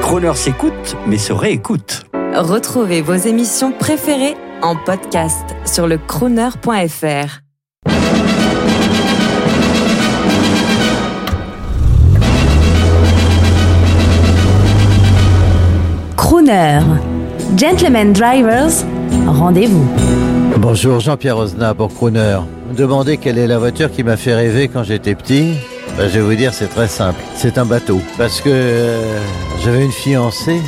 Croner s'écoute, mais se réécoute. Retrouvez vos émissions préférées en podcast sur le crooner.fr. Crooner. Gentlemen Drivers, rendez-vous. Bonjour Jean-Pierre Osna pour Crooner. Vous me demandez quelle est la voiture qui m'a fait rêver quand j'étais petit? Ben, Je vais vous dire, c'est très simple. C'est un bateau. Parce que euh, j'avais une fiancée,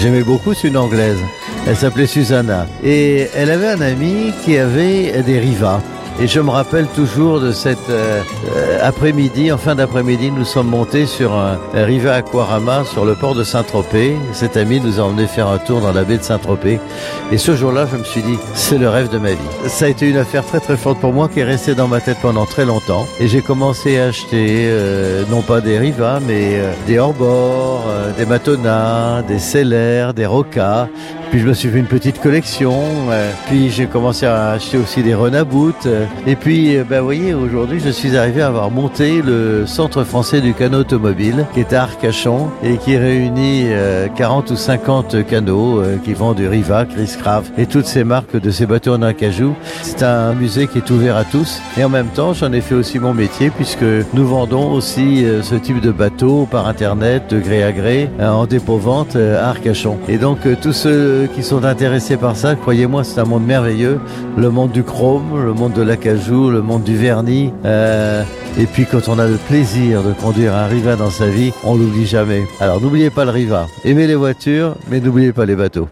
j'aimais beaucoup, c'est une anglaise. Elle s'appelait Susanna. Et elle avait un ami qui avait des rivas. Et je me rappelle toujours de cet euh, euh, après-midi, en fin d'après-midi, nous sommes montés sur un, un Riva Aquarama sur le port de Saint-Tropez. Cet ami nous a emmené faire un tour dans la baie de Saint-Tropez. Et ce jour-là, je me suis dit, c'est le rêve de ma vie. Ça a été une affaire très très forte pour moi qui est restée dans ma tête pendant très longtemps. Et j'ai commencé à acheter, euh, non pas des Riva, mais euh, des hors-bords, euh, des Matona, des Celler, des Roca. Puis je me suis fait une petite collection. euh, puis j'ai commencé à acheter aussi des Renabout. euh, et puis, ben, vous voyez, aujourd'hui, je suis arrivé à avoir monté le Centre français du canot automobile, qui est à Arcachon et qui réunit euh, 40 ou 50 canots qui vont du Riva, Chris Craft et toutes ces marques de ces bateaux en acajou. C'est un musée qui est ouvert à tous. Et en même temps, j'en ai fait aussi mon métier puisque nous vendons aussi ce type de bateau par Internet, de gré à gré, en dépôt-vente à Arcachon. Et donc, tous qui sont intéressés par ça, croyez-moi, c'est un monde merveilleux. Le monde du chrome, le monde de l'acajou, le monde du vernis. euh, et puis, quand on a le plaisir de conduire un Riva dans sa vie, on l'oublie jamais. Alors, n'oubliez pas le Riva. Aimez les voitures, mais n'oubliez pas les bateaux.